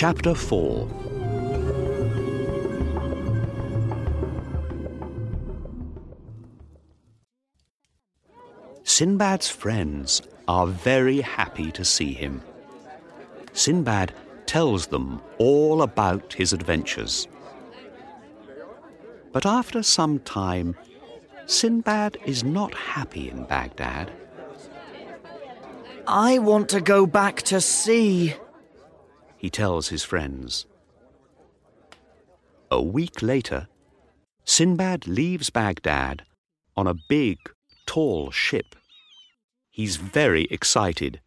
Chapter 4 Sinbad's friends are very happy to see him. Sinbad tells them all about his adventures. But after some time, Sinbad is not happy in Baghdad. I want to go back to sea. He tells his friends. A week later, Sinbad leaves Baghdad on a big, tall ship. He's very excited.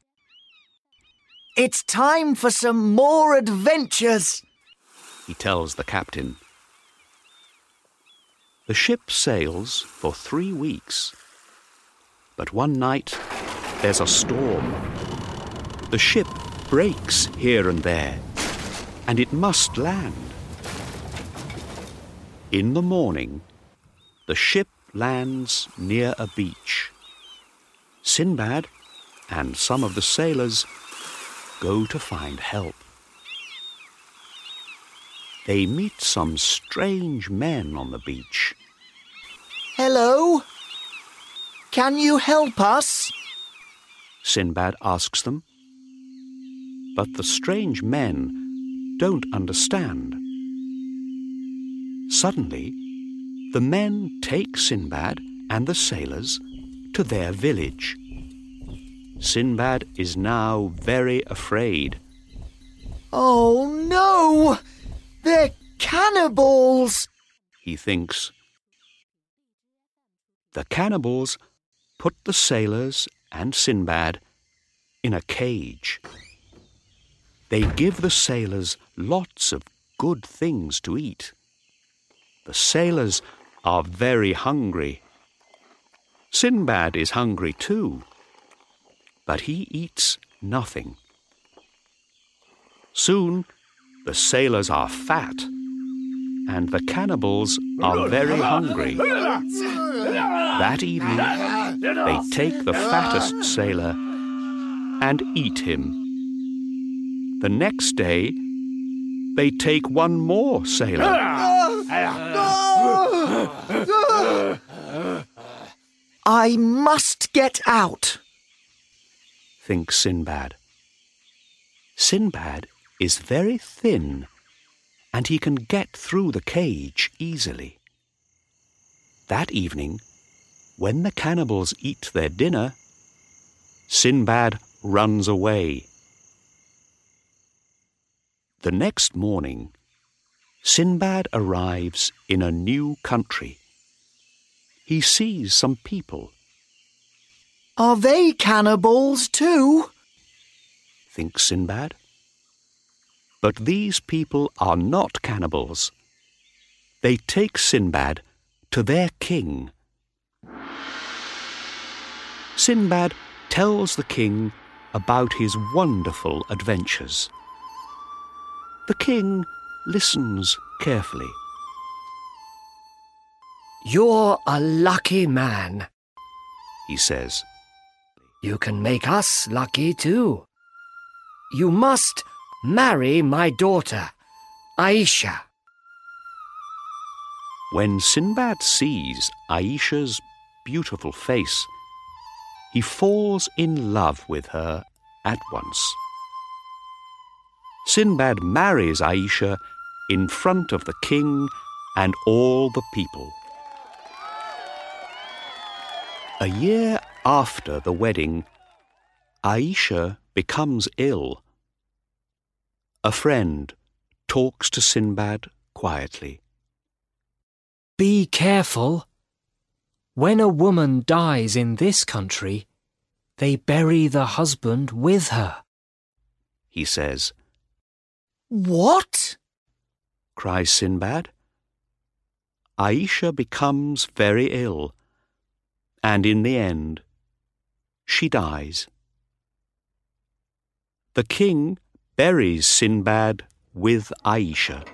It's time for some more adventures. He tells the captain. The ship sails for three weeks. But one night, there's a storm. The ship breaks here and there, and it must land. In the morning, the ship lands near a beach. Sinbad and some of the sailors go to find help. They meet some strange men on the beach. Hello? Can you help us? Sinbad asks them. But the strange men don't understand. Suddenly, the men take Sinbad and the sailors to their village. Sinbad is now very afraid. Oh no! They're cannibals! He thinks. The cannibals put the sailors and Sinbad in a cage. They give the sailors lots of good things to eat. The sailors are very hungry. Sinbad is hungry too, but he eats nothing. Soon the sailors are fat, and the cannibals are very hungry. That evening, they take the fattest sailor and eat him. The next day, they take one more sailor. I must get out. thinks Sinbad. Sinbad is very thin, and he can get through the cage easily. That evening, when the cannibals eat their dinner, Sinbad runs away. The next morning, Sinbad arrives in a new country. He sees some people, Are they cannibals too? thinks Sinbad. But these people are not cannibals. They take Sinbad to their king. Sinbad tells the king about his wonderful adventures. The king listens carefully. You're a lucky man. He says, You can make us lucky too. You must marry my daughter, Aisha. When Sinbad sees Aisha's beautiful face, he falls in love with her at once. Sinbad marries Aisha in front of the king and all the people. A year after the wedding, Aisha becomes ill. A friend talks to Sinbad quietly. Be careful. When a woman dies in this country, they bury the husband with her. He says, What? cries Sinbad. Aisha becomes very ill, and in the end, she dies. The king buries Sinbad with Aisha.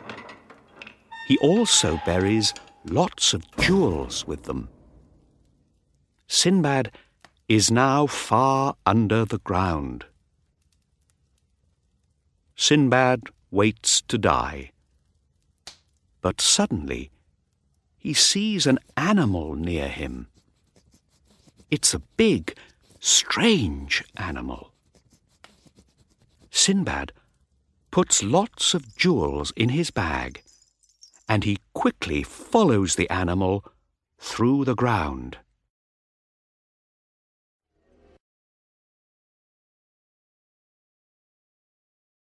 He also buries lots of jewels with them. Sinbad is now far under the ground. Sinbad waits to die. But suddenly he sees an animal near him. It's a big, strange animal. Sinbad puts lots of jewels in his bag, and he quickly follows the animal through the ground.